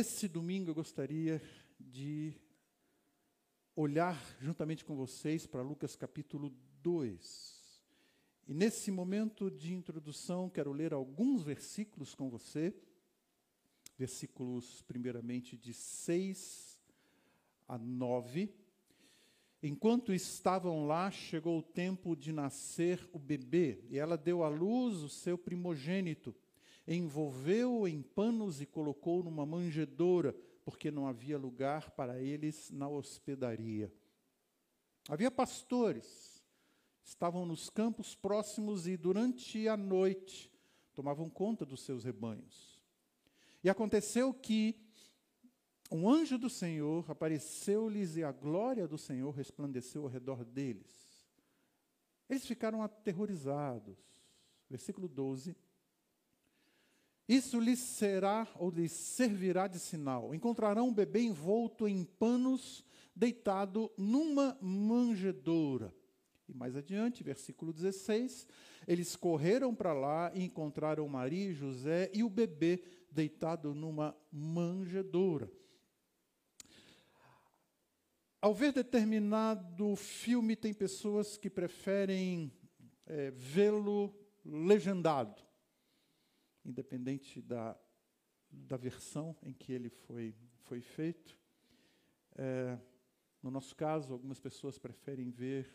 nesse domingo eu gostaria de olhar juntamente com vocês para Lucas capítulo 2. E nesse momento de introdução, quero ler alguns versículos com você. Versículos, primeiramente, de 6 a 9. Enquanto estavam lá, chegou o tempo de nascer o bebê, e ela deu à luz o seu primogênito envolveu-o em panos e colocou numa manjedoura, porque não havia lugar para eles na hospedaria. Havia pastores, estavam nos campos próximos e durante a noite tomavam conta dos seus rebanhos. E aconteceu que um anjo do Senhor apareceu-lhes e a glória do Senhor resplandeceu ao redor deles. Eles ficaram aterrorizados. Versículo 12. Isso lhes será ou lhes servirá de sinal. Encontrarão um bebê envolto em panos, deitado numa manjedoura. E mais adiante, versículo 16, eles correram para lá e encontraram Maria e José e o bebê deitado numa manjedoura. Ao ver determinado filme, tem pessoas que preferem é, vê-lo legendado independente da, da versão em que ele foi, foi feito. É, no nosso caso, algumas pessoas preferem ver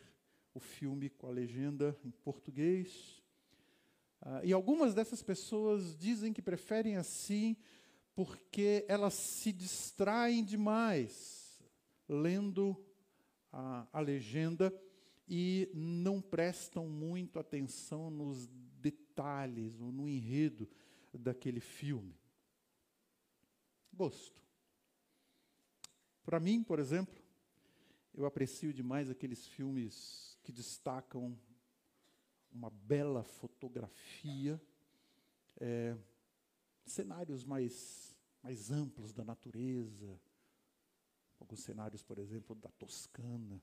o filme com a legenda em português. Ah, e algumas dessas pessoas dizem que preferem assim porque elas se distraem demais lendo a, a legenda e não prestam muito atenção nos detalhes no enredo daquele filme. Gosto. Para mim, por exemplo, eu aprecio demais aqueles filmes que destacam uma bela fotografia, é, cenários mais, mais amplos da natureza, alguns cenários, por exemplo, da Toscana.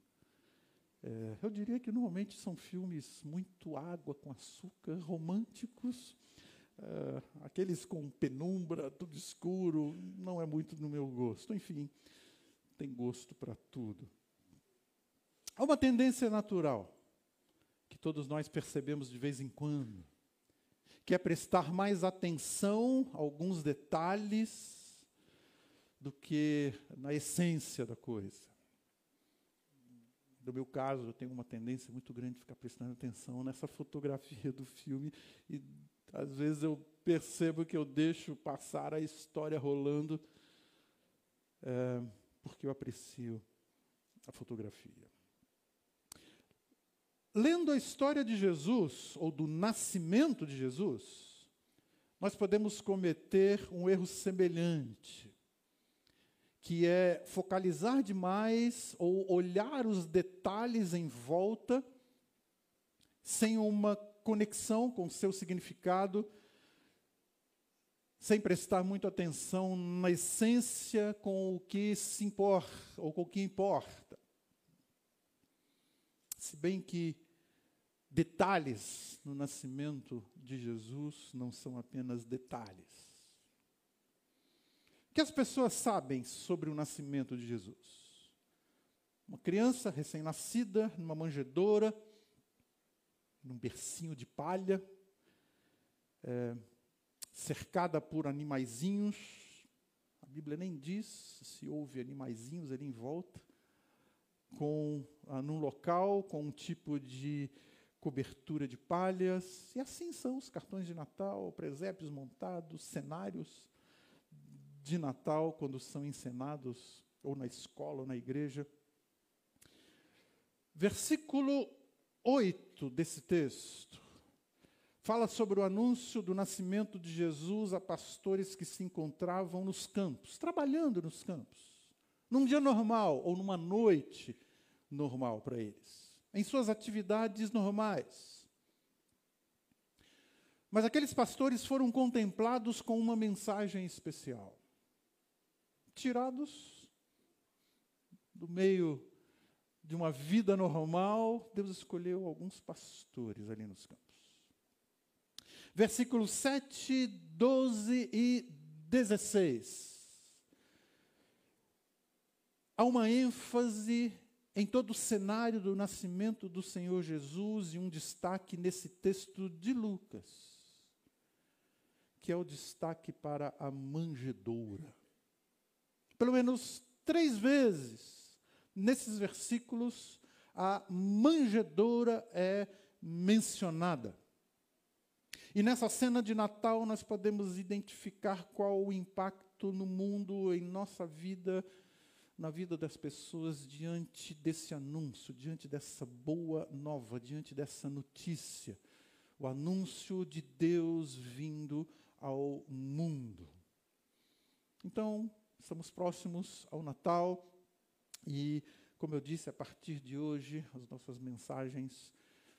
É, eu diria que normalmente são filmes muito água com açúcar, românticos. É, aqueles com penumbra, tudo escuro, não é muito no meu gosto. Enfim, tem gosto para tudo. Há uma tendência natural que todos nós percebemos de vez em quando, que é prestar mais atenção a alguns detalhes do que na essência da coisa. No meu caso, eu tenho uma tendência muito grande de ficar prestando atenção nessa fotografia do filme e às vezes eu percebo que eu deixo passar a história rolando é, porque eu aprecio a fotografia. Lendo a história de Jesus, ou do nascimento de Jesus, nós podemos cometer um erro semelhante que é focalizar demais ou olhar os detalhes em volta sem uma conexão com seu significado, sem prestar muito atenção na essência com o que se importa ou com o que importa. Se bem que detalhes no nascimento de Jesus não são apenas detalhes que as pessoas sabem sobre o nascimento de Jesus? Uma criança recém-nascida, numa manjedoura, num bercinho de palha, é, cercada por animaizinhos. A Bíblia nem diz se houve animaizinhos ali em volta, com ah, num local com um tipo de cobertura de palhas. E assim são os cartões de Natal, presépios montados, cenários de Natal, quando são encenados, ou na escola, ou na igreja. Versículo 8 desse texto fala sobre o anúncio do nascimento de Jesus a pastores que se encontravam nos campos, trabalhando nos campos, num dia normal ou numa noite normal para eles, em suas atividades normais. Mas aqueles pastores foram contemplados com uma mensagem especial tirados do meio de uma vida normal, Deus escolheu alguns pastores ali nos campos. Versículos 7, 12 e 16. há uma ênfase em todo o cenário do nascimento do Senhor Jesus e um destaque nesse texto de Lucas, que é o destaque para a manjedoura. Pelo menos três vezes nesses versículos a manjedoura é mencionada. E nessa cena de Natal nós podemos identificar qual o impacto no mundo, em nossa vida, na vida das pessoas diante desse anúncio, diante dessa boa nova, diante dessa notícia, o anúncio de Deus vindo ao mundo. Então, estamos próximos ao Natal e, como eu disse, a partir de hoje as nossas mensagens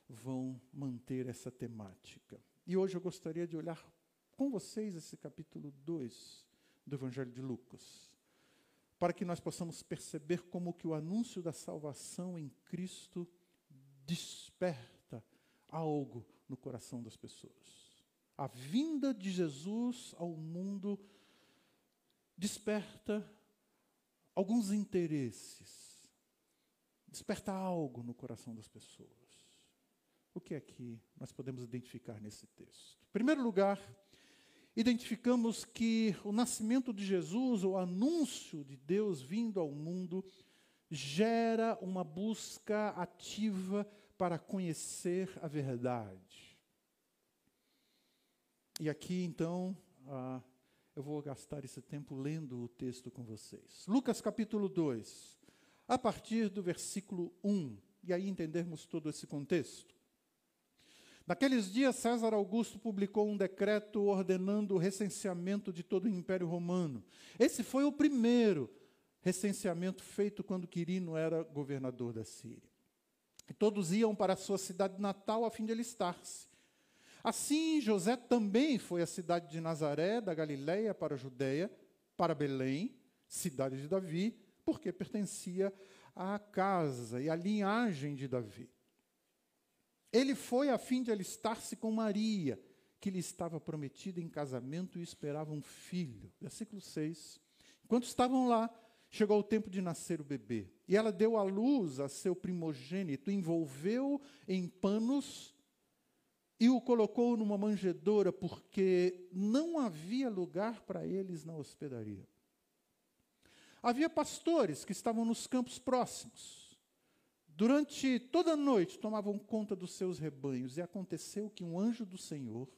vão manter essa temática. E hoje eu gostaria de olhar com vocês esse capítulo 2 do Evangelho de Lucas para que nós possamos perceber como que o anúncio da salvação em Cristo desperta algo no coração das pessoas. A vinda de Jesus ao mundo desperta alguns interesses, desperta algo no coração das pessoas. O que é que nós podemos identificar nesse texto? Em primeiro lugar, identificamos que o nascimento de Jesus, o anúncio de Deus vindo ao mundo, gera uma busca ativa para conhecer a verdade. E aqui, então, eu vou gastar esse tempo lendo o texto com vocês. Lucas capítulo 2, a partir do versículo 1, e aí entendermos todo esse contexto. Naqueles dias, César Augusto publicou um decreto ordenando o recenseamento de todo o Império Romano. Esse foi o primeiro recenseamento feito quando Quirino era governador da Síria. E todos iam para a sua cidade natal a fim de alistar-se. Assim, José também foi à cidade de Nazaré, da Galiléia, para a Judéia, para Belém, cidade de Davi, porque pertencia à casa e à linhagem de Davi. Ele foi a fim de alistar-se com Maria, que lhe estava prometida em casamento e esperava um filho. Versículo 6. Enquanto estavam lá, chegou o tempo de nascer o bebê. E ela deu à luz a seu primogênito, envolveu em panos e o colocou numa manjedoura, porque não havia lugar para eles na hospedaria. Havia pastores que estavam nos campos próximos Durante toda a noite tomavam conta dos seus rebanhos, e aconteceu que um anjo do Senhor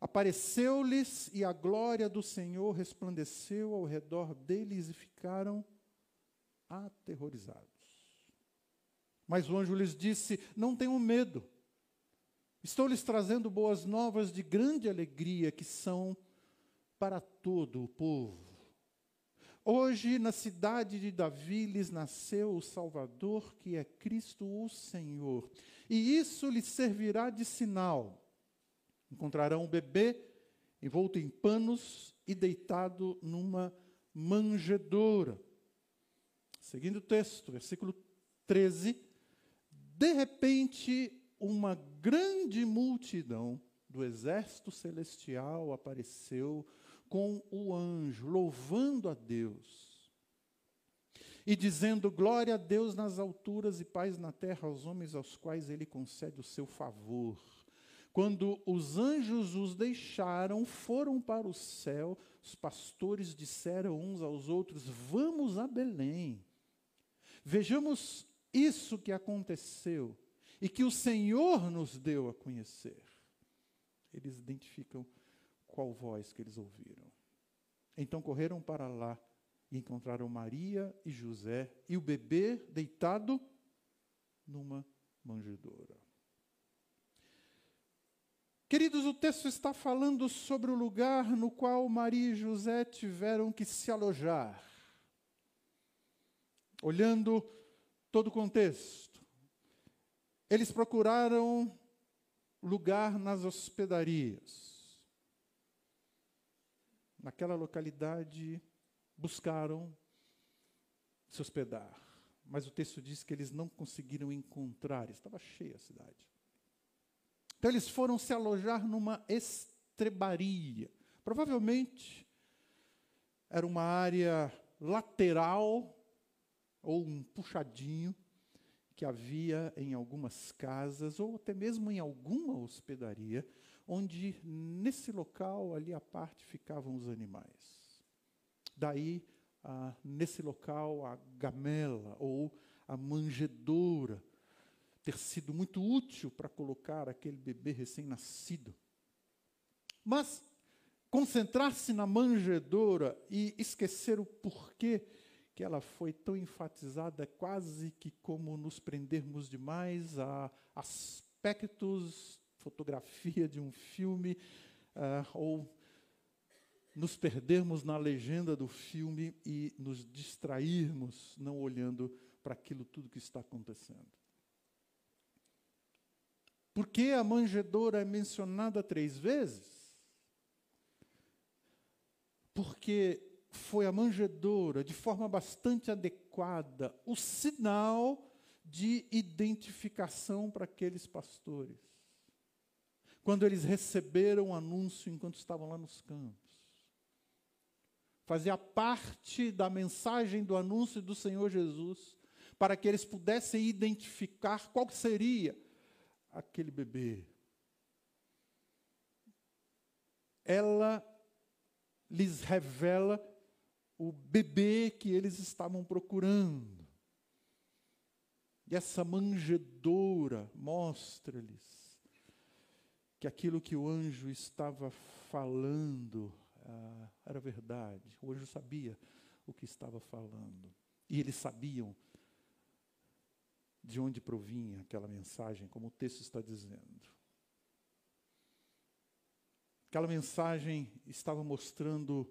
apareceu-lhes, e a glória do Senhor resplandeceu ao redor deles, e ficaram aterrorizados. Mas o anjo lhes disse: Não tenham medo, estou lhes trazendo boas novas de grande alegria, que são para todo o povo. Hoje, na cidade de Davi, lhes nasceu o Salvador, que é Cristo o Senhor. E isso lhes servirá de sinal. Encontrarão um bebê envolto em panos e deitado numa manjedoura. Seguindo o texto, versículo 13. De repente, uma grande multidão do exército celestial apareceu com o anjo, louvando a Deus e dizendo: Glória a Deus nas alturas e paz na terra aos homens aos quais ele concede o seu favor. Quando os anjos os deixaram, foram para o céu, os pastores disseram uns aos outros: Vamos a Belém. Vejamos isso que aconteceu e que o Senhor nos deu a conhecer. Eles identificam qual voz que eles ouviram. Então correram para lá e encontraram Maria e José e o bebê deitado numa manjedoura. Queridos, o texto está falando sobre o lugar no qual Maria e José tiveram que se alojar. Olhando todo o contexto, eles procuraram lugar nas hospedarias naquela localidade, buscaram se hospedar. Mas o texto diz que eles não conseguiram encontrar, estava cheia a cidade. Então eles foram se alojar numa estrebaria. Provavelmente era uma área lateral ou um puxadinho que havia em algumas casas ou até mesmo em alguma hospedaria, onde nesse local ali à parte ficavam os animais. Daí, ah, nesse local, a gamela ou a manjedoura ter sido muito útil para colocar aquele bebê recém-nascido. Mas concentrar-se na manjedoura e esquecer o porquê que ela foi tão enfatizada, quase que como nos prendermos demais a aspectos, fotografia de um filme, uh, ou nos perdermos na legenda do filme e nos distrairmos, não olhando para aquilo tudo que está acontecendo. Por que a manjedoura é mencionada três vezes? Porque foi a manjedoura, de forma bastante adequada, o sinal de identificação para aqueles pastores. Quando eles receberam o anúncio enquanto estavam lá nos campos. Fazia parte da mensagem do anúncio do Senhor Jesus, para que eles pudessem identificar qual seria aquele bebê. Ela lhes revela o bebê que eles estavam procurando. E essa manjedoura mostra-lhes que aquilo que o anjo estava falando ah, era verdade. O anjo sabia o que estava falando. E eles sabiam de onde provinha aquela mensagem, como o texto está dizendo. Aquela mensagem estava mostrando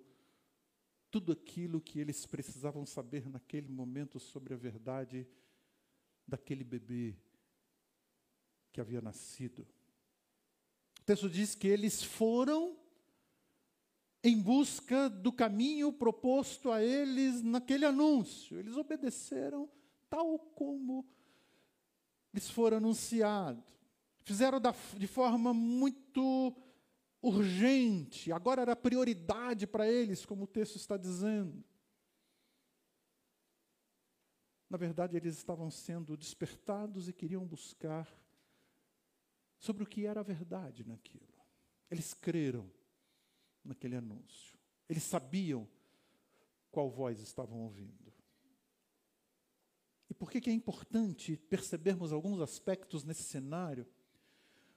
tudo aquilo que eles precisavam saber naquele momento sobre a verdade daquele bebê que havia nascido. O texto diz que eles foram em busca do caminho proposto a eles naquele anúncio. Eles obedeceram tal como lhes foram anunciado. Fizeram da, de forma muito urgente, agora era prioridade para eles, como o texto está dizendo. Na verdade, eles estavam sendo despertados e queriam buscar sobre o que era a verdade naquilo. Eles creram naquele anúncio. Eles sabiam qual voz estavam ouvindo. E por que, que é importante percebermos alguns aspectos nesse cenário?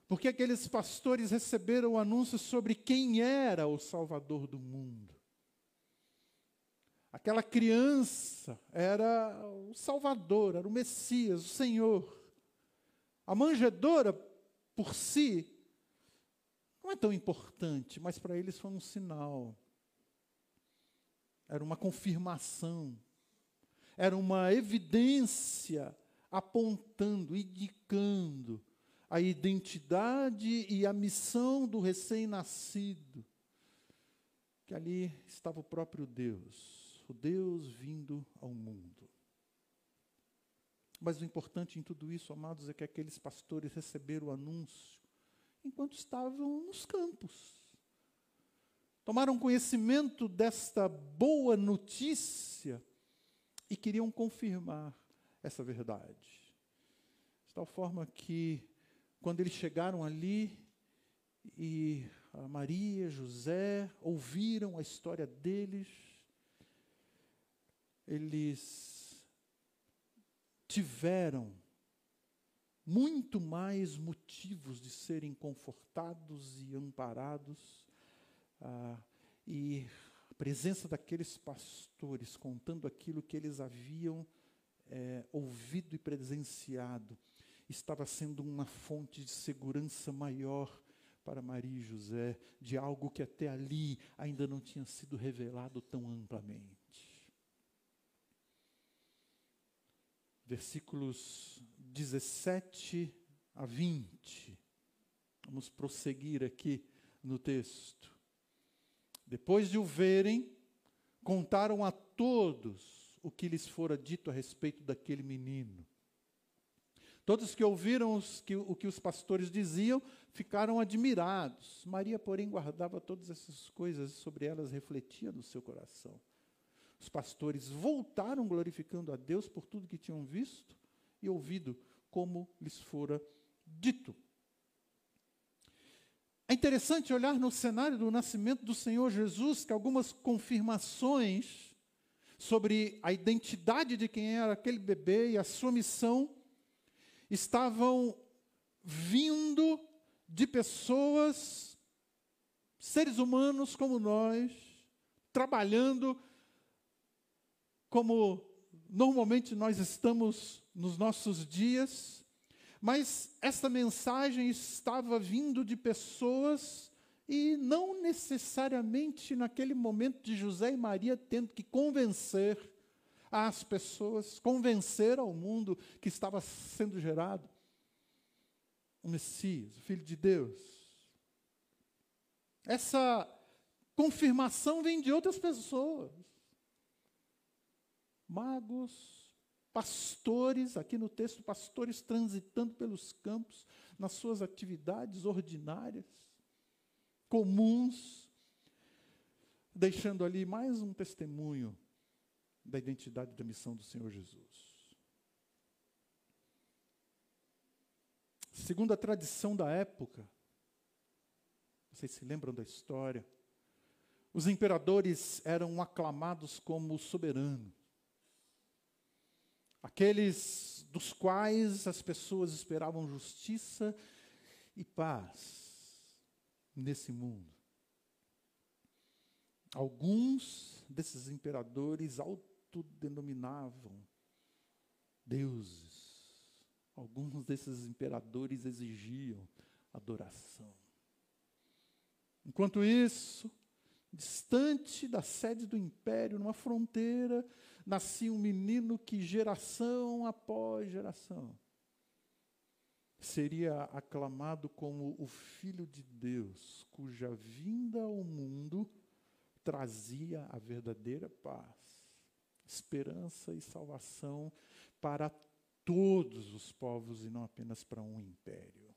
Porque aqueles pastores receberam o anúncio sobre quem era o Salvador do mundo. Aquela criança era o Salvador, era o Messias, o Senhor. A manjedoura, por si, não é tão importante, mas para eles foi um sinal. Era uma confirmação. Era uma evidência apontando, indicando a identidade e a missão do recém-nascido, que ali estava o próprio Deus, o Deus vindo ao mundo. Mas o importante em tudo isso, amados, é que aqueles pastores receberam o anúncio enquanto estavam nos campos. Tomaram conhecimento desta boa notícia e queriam confirmar essa verdade. De tal forma que quando eles chegaram ali e Maria, José ouviram a história deles, eles tiveram muito mais motivos de serem confortados e amparados, ah, e a presença daqueles pastores contando aquilo que eles haviam é, ouvido e presenciado estava sendo uma fonte de segurança maior para Maria e José, de algo que até ali ainda não tinha sido revelado tão amplamente. Versículos 17 a 20. Vamos prosseguir aqui no texto. Depois de o verem, contaram a todos o que lhes fora dito a respeito daquele menino. Todos que ouviram os, que, o que os pastores diziam ficaram admirados. Maria, porém, guardava todas essas coisas, sobre elas refletia no seu coração. os pastores voltaram glorificando a Deus por tudo que tinham visto e ouvido, como lhes fora dito. É interessante olhar no cenário do nascimento do Senhor Jesus que algumas confirmações sobre a identidade de quem era aquele bebê e a sua missão estavam vindo de pessoas, seres humanos como nós, trabalhando como normalmente nós estamos nos nossos dias, mas essa mensagem estava vindo de pessoas e não necessariamente naquele momento de José e Maria tendo que convencer as pessoas, convencer ao mundo que estava sendo gerado o Messias, o Filho de Deus. Essa confirmação vem de outras pessoas. Magos, pastores, aqui no texto, pastores transitando pelos campos, nas suas atividades ordinárias comuns, deixando ali mais um testemunho da identidade da missão do Senhor Jesus. Segundo a tradição da época, vocês se lembram da história? Os imperadores eram aclamados como soberanos, aqueles dos quais as pessoas esperavam justiça e paz nesse mundo. Alguns desses imperadores autodenominavam deuses. Alguns desses imperadores exigiam adoração. Enquanto isso, distante da sede do império, numa fronteira, nascia um menino que geração após geração seria aclamado como o Filho de Deus, cuja vinda ao mundo trazia a verdadeira paz, esperança e salvação para todos os povos e não apenas para um império.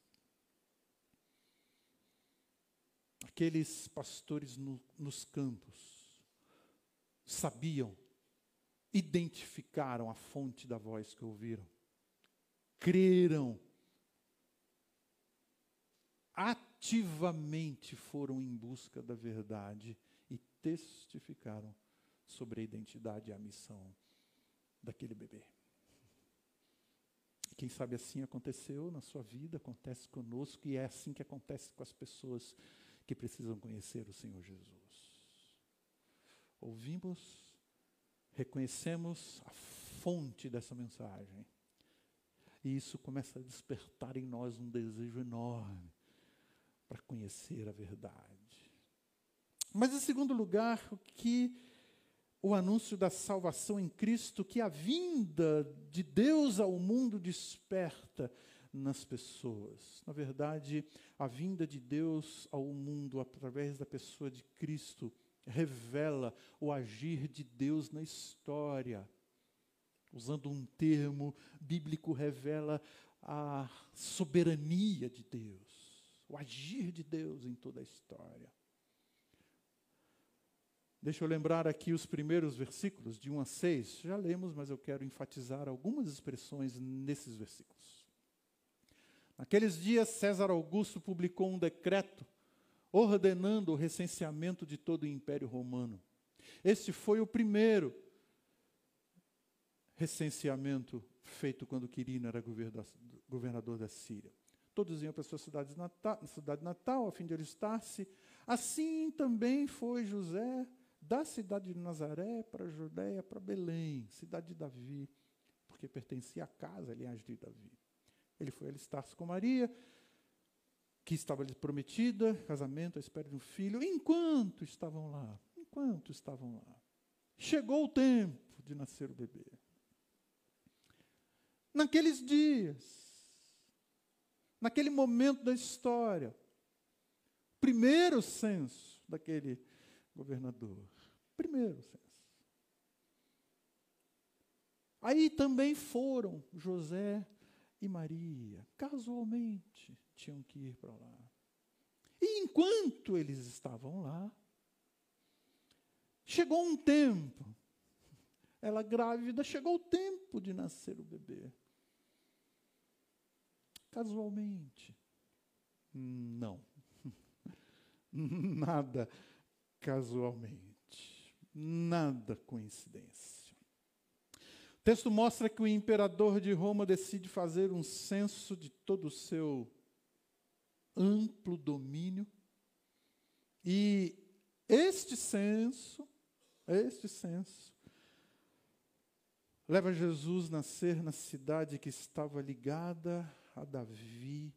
Aqueles pastores no, nos campos sabiam, identificaram a fonte da voz que ouviram, creram ativamente foram em busca da verdade e testificaram sobre a identidade e a missão daquele bebê. Quem sabe assim aconteceu na sua vida, acontece conosco e é assim que acontece com as pessoas que precisam conhecer o Senhor Jesus. Ouvimos, reconhecemos a fonte dessa mensagem. E isso começa a despertar em nós um desejo enorme para conhecer a verdade. Mas, em segundo lugar, o que o anúncio da salvação em Cristo, que a vinda de Deus ao mundo desperta nas pessoas. Na verdade, a vinda de Deus ao mundo através da pessoa de Cristo revela o agir de Deus na história. Usando um termo bíblico, revela a soberania de Deus o agir de Deus em toda a história. Deixa eu lembrar aqui os primeiros versículos, de 1 a 6. Já lemos, mas eu quero enfatizar algumas expressões nesses versículos. Naqueles dias, César Augusto publicou um decreto ordenando o recenseamento de todo o Império Romano. Este foi o primeiro recenseamento feito quando Quirino era governador da Síria. Todos iam para sua cidade natal, cidade natal, a fim de alistar-se. Assim também foi José da cidade de Nazaré para a Judéia, para Belém, cidade de Davi, porque pertencia à casa, aliás, de Davi. Ele foi alistar-se com Maria, que estava lhe prometida, casamento, à espera de um filho, enquanto estavam lá, enquanto estavam lá. Chegou o tempo de nascer o bebê. Naqueles dias, naquele momento da história. Primeiro censo daquele governador. Primeiro censo. Aí também foram José e Maria. Casualmente tinham que ir para lá. E enquanto eles estavam lá, chegou um tempo ela grávida, chegou o tempo de nascer o bebê. Casualmente. Não. Nada casualmente. Nada coincidência. O texto mostra que o imperador de Roma decide fazer um censo de todo o seu amplo domínio. E este censo, este censo, leva Jesus a nascer na cidade que estava ligada a Davi,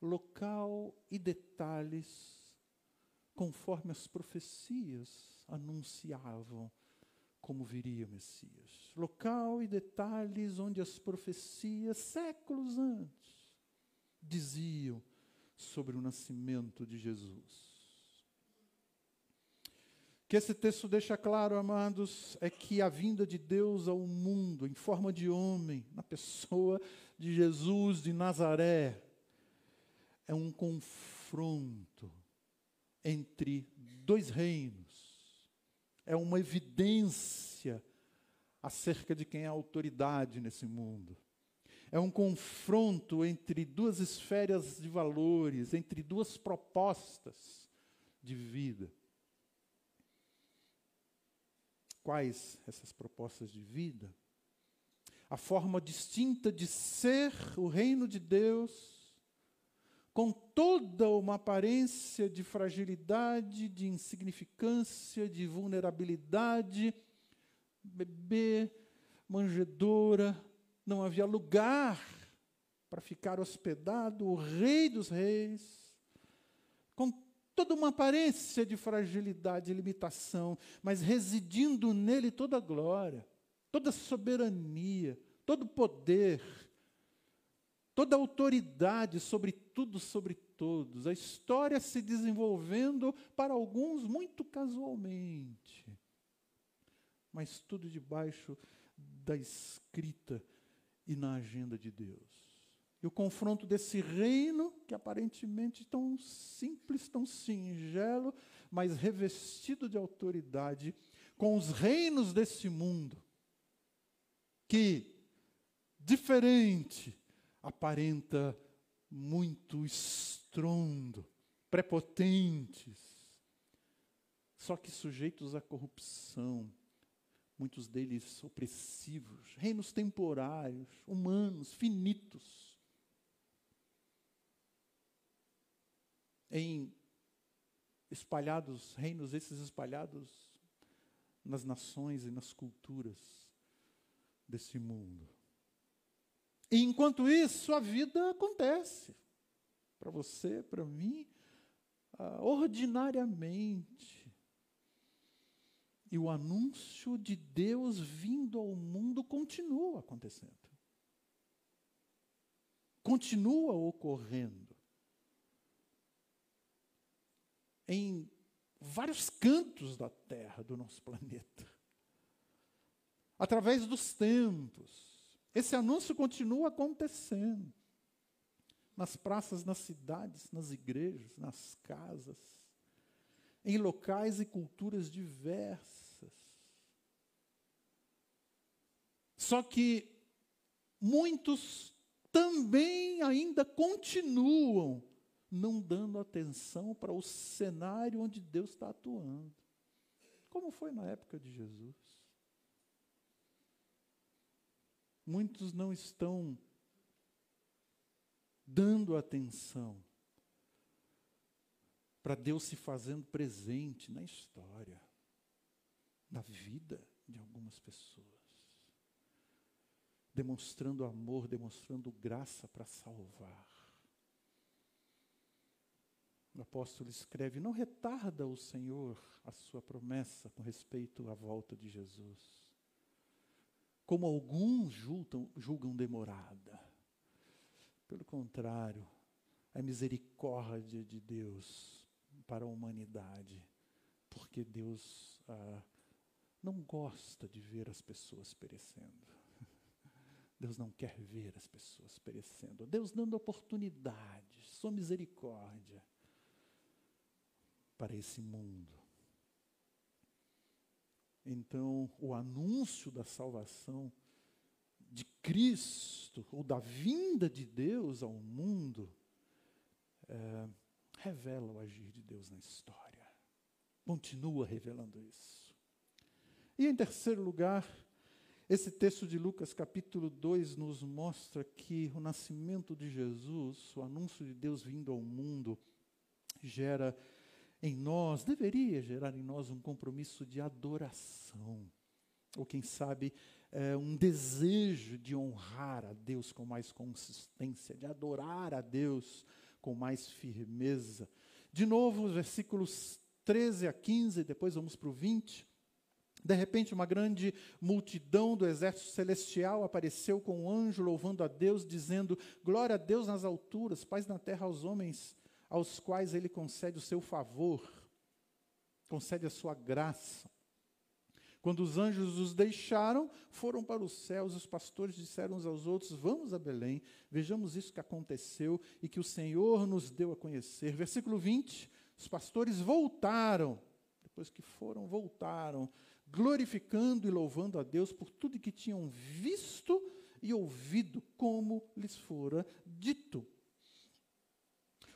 local e detalhes conforme as profecias anunciavam como viria o Messias. Local e detalhes onde as profecias, séculos antes, diziam sobre o nascimento de Jesus. O que esse texto deixa claro, amados, é que a vinda de Deus ao mundo em forma de homem, na pessoa de Jesus de Nazaré, é um confronto entre dois reinos. É uma evidência acerca de quem é a autoridade nesse mundo. É um confronto entre duas esferas de valores, entre duas propostas de vida. Quais essas propostas de vida? A forma distinta de ser o reino de Deus com toda uma aparência de fragilidade, de insignificância, de vulnerabilidade, bebê, manjedoura, não havia lugar para ficar hospedado o Rei dos Reis, com toda uma aparência de fragilidade e limitação, mas residindo nele toda a glória, toda a soberania, todo o poder, toda a autoridade sobre tudo, sobre todos. A história se desenvolvendo para alguns muito casualmente, mas tudo debaixo da escrita e na agenda de Deus. E o confronto desse reino, que aparentemente tão simples, tão singelo, mas revestido de autoridade, com os reinos desse mundo, que, diferente, aparenta muito estrondo, prepotentes, só que sujeitos à corrupção, muitos deles opressivos, reinos temporários, humanos, finitos. Em espalhados, reinos esses espalhados nas nações e nas culturas desse mundo. E enquanto isso, a vida acontece. Para você, para mim, uh, ordinariamente. E o anúncio de Deus vindo ao mundo continua acontecendo. Continua ocorrendo. Em vários cantos da terra do nosso planeta. Através dos tempos esse anúncio continua acontecendo. Nas praças, nas cidades, nas igrejas, nas casas, em locais e culturas diversas. Só que muitos também ainda continuam não dando atenção para o cenário onde Deus está atuando. Como foi na época de Jesus. Muitos não estão dando atenção para Deus se fazendo presente na história, na vida de algumas pessoas, demonstrando amor, demonstrando graça para salvar. O apóstolo escreve: Não retarda o Senhor a sua promessa com respeito à volta de Jesus como alguns julgam, julgam demorada. Pelo contrário, a misericórdia de Deus para a humanidade, porque Deus ah, não gosta de ver as pessoas perecendo. Deus não quer ver as pessoas perecendo. Deus dando oportunidades, sua misericórdia para esse mundo. Então o anúncio da salvação de Cristo, ou da vinda de Deus ao mundo, é, revela o agir de Deus na história. Continua revelando isso. E em terceiro lugar, esse texto de Lucas capítulo 2 nos mostra que o nascimento de Jesus, o anúncio de Deus vindo ao mundo, gera em nós, deveria gerar em nós um compromisso de adoração. Ou quem sabe, é, um desejo de honrar a Deus com mais consistência, de adorar a Deus com mais firmeza. De novo, os versículos 13 a 15, depois vamos para o 20. De repente, uma grande multidão do exército celestial apareceu com um anjo louvando a Deus, dizendo: Glória a Deus nas alturas, paz na terra aos homens aos quais ele concede o seu favor, concede a sua graça. Quando os anjos os deixaram, foram para os céus, os pastores disseram uns aos outros: Vamos a Belém, vejamos isso que aconteceu e que o Senhor nos deu a conhecer. Versículo 20: Os pastores voltaram, depois que foram, voltaram, glorificando e louvando a Deus por tudo que tinham visto e ouvido, como lhes fora dito.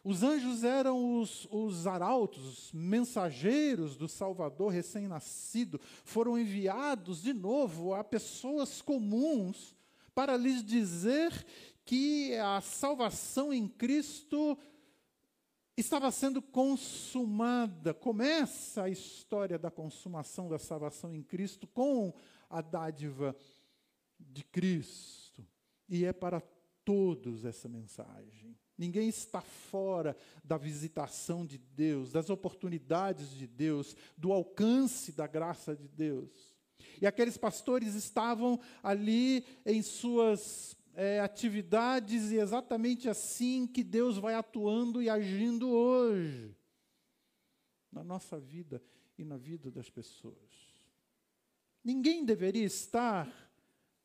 Os anjos eram os, os arautos, os mensageiros do Salvador recém-nascido, foram enviados de novo a pessoas comuns para lhes dizer que a salvação em Cristo estava sendo consumada. Começa a história da consumação da salvação em Cristo com a dádiva de Cristo. E é para todos essa mensagem. Ninguém está fora da visitação de Deus, das oportunidades de Deus, do alcance da graça de Deus. E aqueles pastores estavam ali em suas é, atividades, e exatamente assim que Deus vai atuando e agindo hoje, na nossa vida e na vida das pessoas. Ninguém deveria estar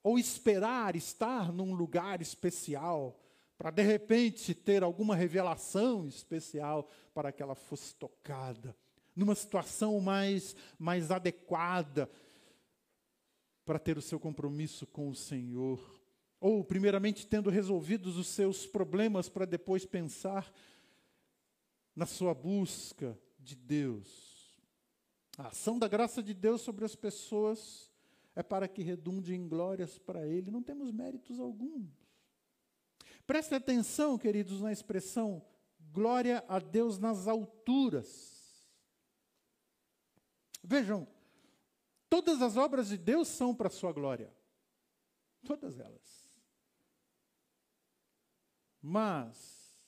ou esperar estar num lugar especial para de repente ter alguma revelação especial para que ela fosse tocada, numa situação mais, mais adequada para ter o seu compromisso com o Senhor. Ou, primeiramente, tendo resolvidos os seus problemas, para depois pensar na sua busca de Deus. A ação da graça de Deus sobre as pessoas é para que redunde em glórias para Ele. Não temos méritos alguns. Preste atenção, queridos, na expressão glória a Deus nas alturas. Vejam, todas as obras de Deus são para a sua glória. Todas elas. Mas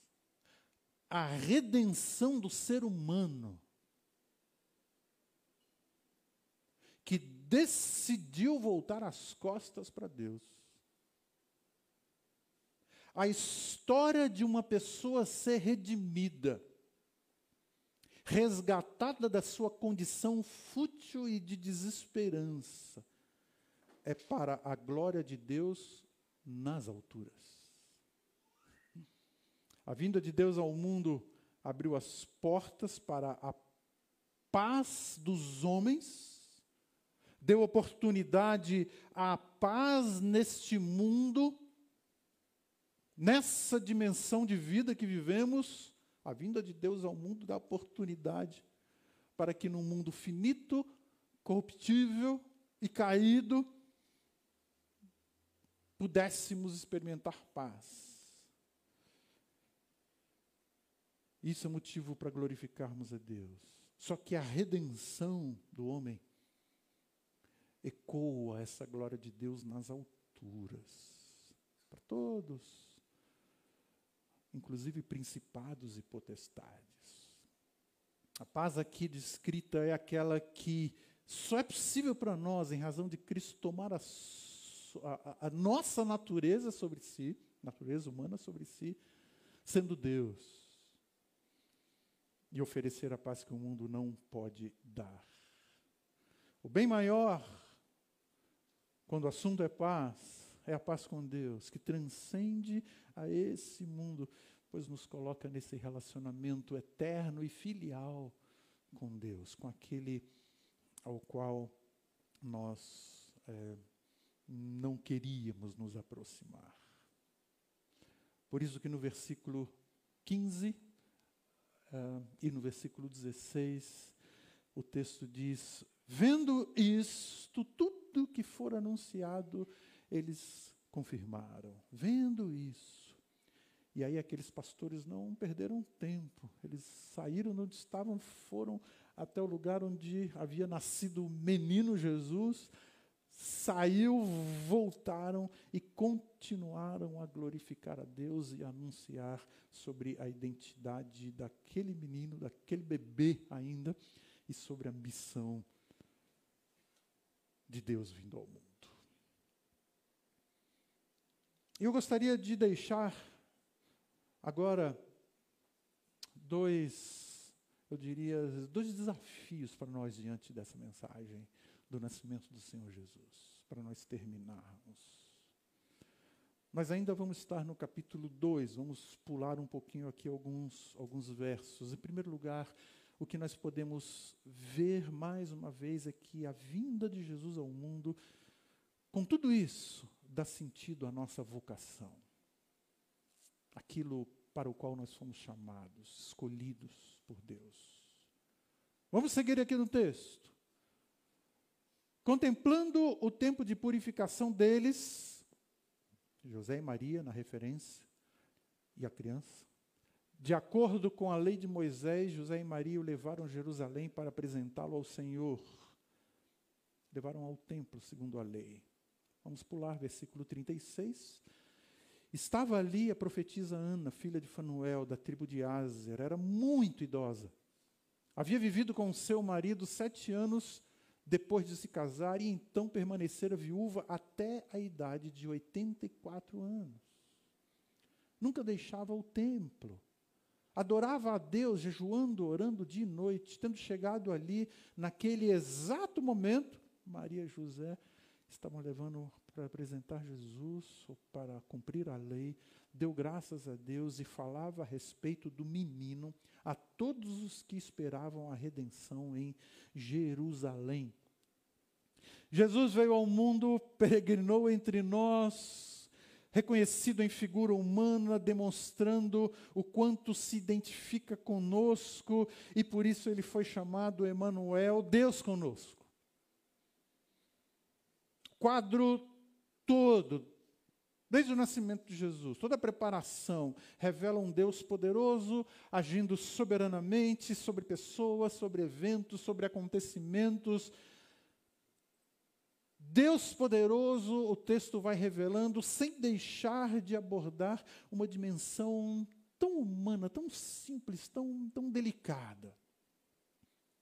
a redenção do ser humano que decidiu voltar as costas para Deus a história de uma pessoa ser redimida, resgatada da sua condição fútil e de desesperança, é para a glória de Deus nas alturas. A vinda de Deus ao mundo abriu as portas para a paz dos homens, deu oportunidade à paz neste mundo Nessa dimensão de vida que vivemos, a vinda de Deus ao mundo dá oportunidade para que num mundo finito, corruptível e caído, pudéssemos experimentar paz. Isso é motivo para glorificarmos a Deus. Só que a redenção do homem ecoa essa glória de Deus nas alturas. Para todos inclusive principados e potestades. A paz aqui descrita é aquela que só é possível para nós em razão de Cristo tomar a, a, a nossa natureza sobre si, natureza humana sobre si, sendo Deus, e oferecer a paz que o mundo não pode dar. O bem maior, quando o assunto é paz, é a paz com Deus, que transcende a esse mundo, pois nos coloca nesse relacionamento eterno e filial com Deus, com aquele ao qual nós é, não queríamos nos aproximar. Por isso que no versículo 15 uh, eh, e no versículo 16, o texto diz: Vendo isto, tudo que for anunciado, eles confirmaram. Vendo isso. E aí aqueles pastores não perderam tempo. Eles saíram de onde estavam, foram até o lugar onde havia nascido o menino Jesus, saiu, voltaram e continuaram a glorificar a Deus e anunciar sobre a identidade daquele menino, daquele bebê ainda, e sobre a missão de Deus vindo ao mundo. Eu gostaria de deixar agora dois, eu diria, dois desafios para nós diante dessa mensagem do nascimento do Senhor Jesus, para nós terminarmos. Nós ainda vamos estar no capítulo 2, vamos pular um pouquinho aqui alguns, alguns versos. Em primeiro lugar, o que nós podemos ver mais uma vez é que a vinda de Jesus ao mundo, com tudo isso, dá sentido à nossa vocação. Aquilo para o qual nós fomos chamados, escolhidos por Deus. Vamos seguir aqui no texto. Contemplando o tempo de purificação deles, José e Maria, na referência, e a criança, de acordo com a lei de Moisés, José e Maria o levaram a Jerusalém para apresentá-lo ao Senhor. Levaram ao templo, segundo a lei. Vamos pular versículo 36. Estava ali a profetisa Ana, filha de Fanuel, da tribo de Azer. Era muito idosa. Havia vivido com seu marido sete anos depois de se casar e então permanecera viúva até a idade de 84 anos. Nunca deixava o templo. Adorava a Deus, jejuando, orando dia e noite. Tendo chegado ali, naquele exato momento, Maria e José estavam levando para apresentar Jesus, ou para cumprir a lei, deu graças a Deus e falava a respeito do menino a todos os que esperavam a redenção em Jerusalém. Jesus veio ao mundo, peregrinou entre nós, reconhecido em figura humana, demonstrando o quanto se identifica conosco, e por isso ele foi chamado Emanuel, Deus conosco. Quadro todo Desde o nascimento de Jesus, toda a preparação revela um Deus poderoso, agindo soberanamente sobre pessoas, sobre eventos, sobre acontecimentos. Deus poderoso, o texto vai revelando, sem deixar de abordar uma dimensão tão humana, tão simples, tão, tão delicada,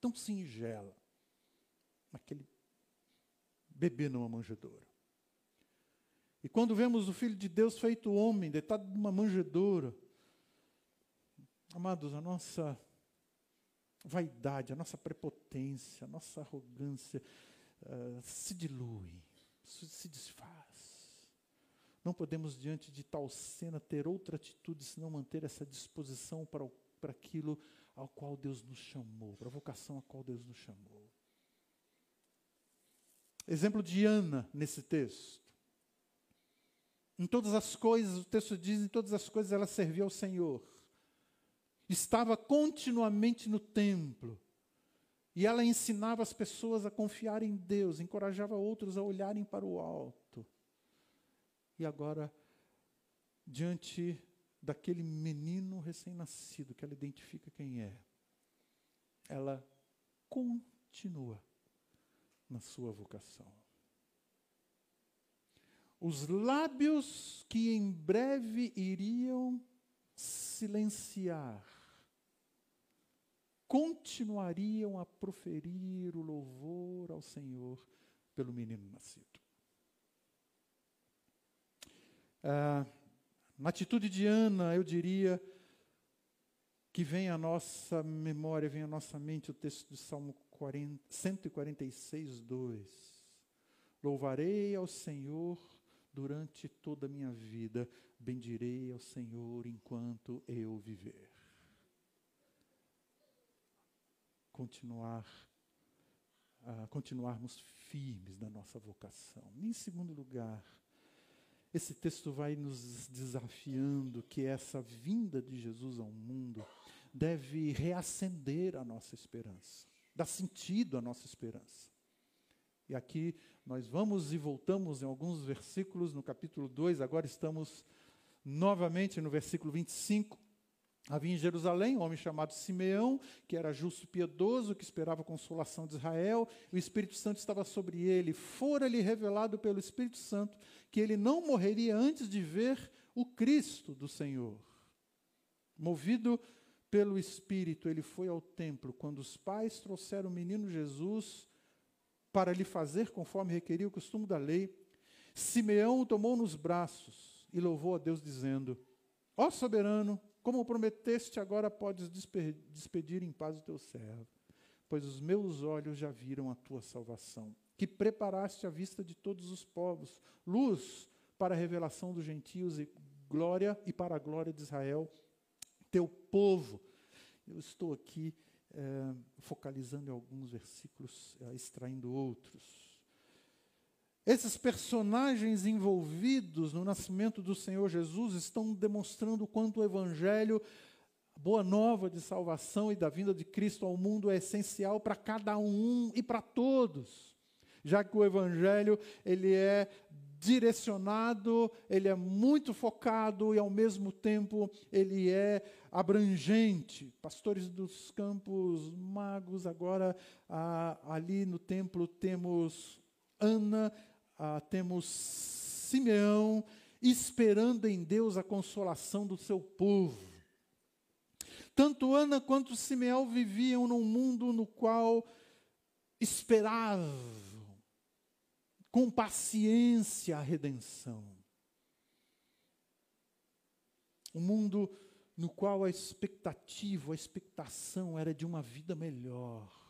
tão singela. Aquele bebê numa manjedoura. E quando vemos o Filho de Deus feito homem, deitado numa manjedoura, amados, a nossa vaidade, a nossa prepotência, a nossa arrogância uh, se dilui, se desfaz. Não podemos, diante de tal cena, ter outra atitude senão manter essa disposição para, para aquilo ao qual Deus nos chamou, para a vocação a qual Deus nos chamou. Exemplo de Ana nesse texto. Em todas as coisas, o texto diz, em todas as coisas ela servia ao Senhor. Estava continuamente no templo. E ela ensinava as pessoas a confiar em Deus, encorajava outros a olharem para o alto. E agora, diante daquele menino recém-nascido, que ela identifica quem é, ela continua na sua vocação os lábios que em breve iriam silenciar, continuariam a proferir o louvor ao Senhor pelo menino nascido. Ah, na atitude de Ana, eu diria que vem à nossa memória, vem à nossa mente o texto do Salmo 40, 146, 2. Louvarei ao Senhor durante toda a minha vida, bendirei ao Senhor enquanto eu viver. A continuarmos firmes na nossa vocação. Em segundo lugar, esse texto vai nos desafiando que essa vinda de Jesus ao mundo deve reacender a nossa esperança, dar sentido à nossa esperança. E aqui nós vamos e voltamos em alguns versículos no capítulo 2, agora estamos novamente no versículo 25. Havia em Jerusalém um homem chamado Simeão, que era justo e piedoso, que esperava a consolação de Israel. O Espírito Santo estava sobre ele. Fora-lhe revelado pelo Espírito Santo que ele não morreria antes de ver o Cristo do Senhor. Movido pelo Espírito, ele foi ao templo quando os pais trouxeram o menino Jesus para lhe fazer conforme requeria o costume da lei. Simeão o tomou nos braços e louvou a Deus, dizendo: Ó soberano, como prometeste, agora podes despedir em paz o teu servo, pois os meus olhos já viram a tua salvação, que preparaste à vista de todos os povos, luz para a revelação dos gentios e glória e para a glória de Israel, teu povo. Eu estou aqui é, focalizando em alguns versículos, é, extraindo outros. Esses personagens envolvidos no nascimento do Senhor Jesus estão demonstrando o quanto o Evangelho, a boa nova de salvação e da vinda de Cristo ao mundo é essencial para cada um e para todos, já que o Evangelho ele é direcionado, ele é muito focado e ao mesmo tempo ele é abrangente. Pastores dos campos magos, agora ah, ali no templo temos Ana ah, temos Simeão esperando em Deus a consolação do seu povo. Tanto Ana quanto Simeão viviam num mundo no qual esperavam com paciência a redenção. Um mundo no qual a expectativa, a expectação era de uma vida melhor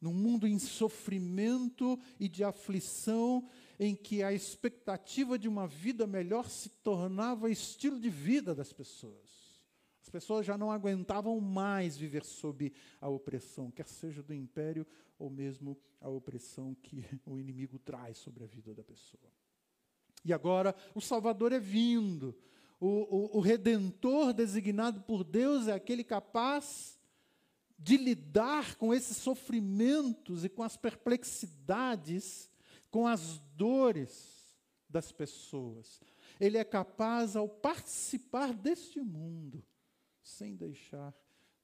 num mundo em sofrimento e de aflição, em que a expectativa de uma vida melhor se tornava estilo de vida das pessoas. As pessoas já não aguentavam mais viver sob a opressão, quer seja do império ou mesmo a opressão que o inimigo traz sobre a vida da pessoa. E agora o Salvador é vindo. O, o, o Redentor designado por Deus é aquele capaz de lidar com esses sofrimentos e com as perplexidades, com as dores das pessoas. Ele é capaz, ao participar deste mundo, sem deixar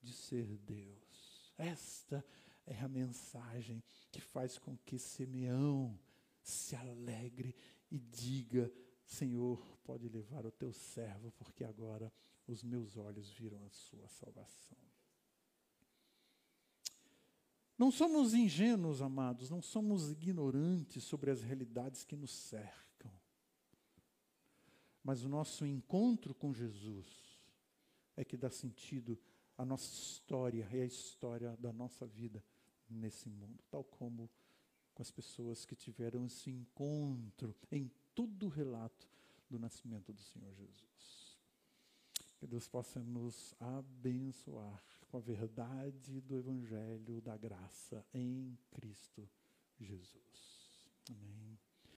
de ser Deus. Esta é a mensagem que faz com que Simeão se alegre e diga: Senhor, pode levar o teu servo, porque agora os meus olhos viram a sua salvação. Não somos ingênuos, amados, não somos ignorantes sobre as realidades que nos cercam. Mas o nosso encontro com Jesus é que dá sentido à nossa história e à história da nossa vida nesse mundo, tal como com as pessoas que tiveram esse encontro em todo o relato do nascimento do Senhor Jesus. Que Deus possa nos abençoar com a verdade do Evangelho da graça em Cristo Jesus. Amém.